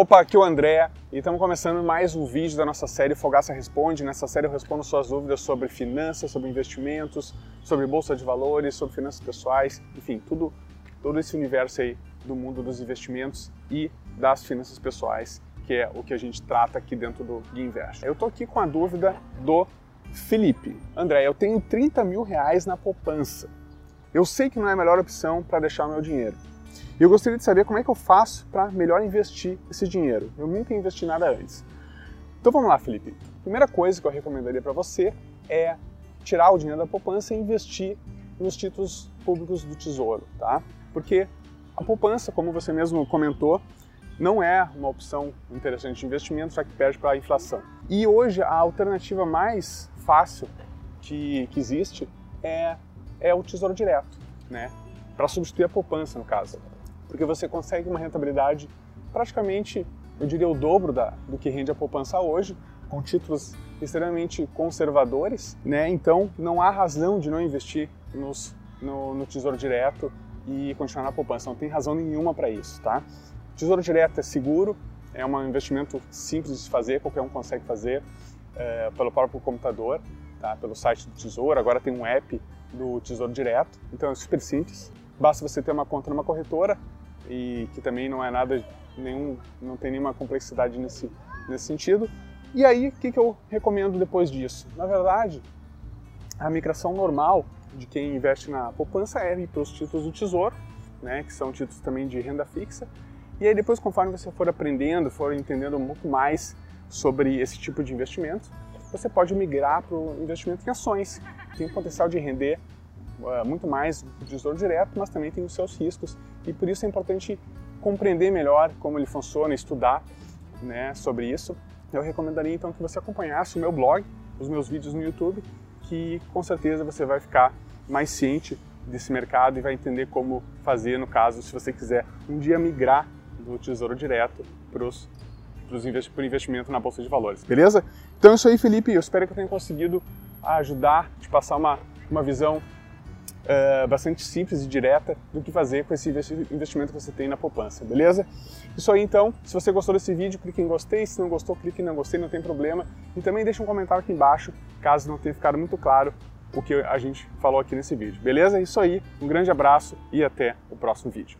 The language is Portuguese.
Opa, aqui é o André e estamos começando mais um vídeo da nossa série Fogaça Responde. Nessa série eu respondo suas dúvidas sobre finanças, sobre investimentos, sobre bolsa de valores, sobre finanças pessoais, enfim, tudo, todo esse universo aí do mundo dos investimentos e das finanças pessoais, que é o que a gente trata aqui dentro do Guinvest. Eu estou aqui com a dúvida do Felipe. André, eu tenho 30 mil reais na poupança. Eu sei que não é a melhor opção para deixar o meu dinheiro. E eu gostaria de saber como é que eu faço para melhor investir esse dinheiro. Eu nunca investi nada antes. Então vamos lá, Felipe. Primeira coisa que eu recomendaria para você é tirar o dinheiro da poupança e investir nos títulos públicos do Tesouro, tá? Porque a poupança, como você mesmo comentou, não é uma opção interessante de investimento, já que perde para a inflação. E hoje a alternativa mais fácil que, que existe é, é o Tesouro Direto, né? Para substituir a poupança, no caso. Porque você consegue uma rentabilidade praticamente, eu diria, o dobro da, do que rende a poupança hoje, com títulos extremamente conservadores, né? Então não há razão de não investir nos, no, no Tesouro Direto e continuar na poupança. Não tem razão nenhuma para isso, tá? Tesouro Direto é seguro, é um investimento simples de fazer, qualquer um consegue fazer é, pelo próprio computador, tá? pelo site do Tesouro. Agora tem um app do Tesouro Direto, então é super simples. Basta você ter uma conta numa corretora e que também não é nada nenhum, não tem nenhuma complexidade nesse nesse sentido. E aí, o que, que eu recomendo depois disso? Na verdade, a migração normal de quem investe na poupança é ir para os títulos do Tesouro, né, que são títulos também de renda fixa. E aí depois, conforme você for aprendendo, for entendendo um pouco mais sobre esse tipo de investimento, você pode migrar para o investimento em ações. Tem o potencial de render muito mais do tesouro direto, mas também tem os seus riscos. E por isso é importante compreender melhor como ele funciona, estudar né, sobre isso. Eu recomendaria então que você acompanhasse o meu blog, os meus vídeos no YouTube, que com certeza você vai ficar mais ciente desse mercado e vai entender como fazer no caso se você quiser um dia migrar do Tesouro Direto para o investimento na Bolsa de Valores. Beleza? Então é isso aí, Felipe. Eu espero que eu tenha conseguido ajudar, te passar uma, uma visão é, bastante simples e direta do que fazer com esse investimento que você tem na poupança, beleza? Isso aí então, se você gostou desse vídeo, clique em gostei, se não gostou, clique em não gostei, não tem problema. E também deixa um comentário aqui embaixo, caso não tenha ficado muito claro o que a gente falou aqui nesse vídeo, beleza? Isso aí, um grande abraço e até o próximo vídeo.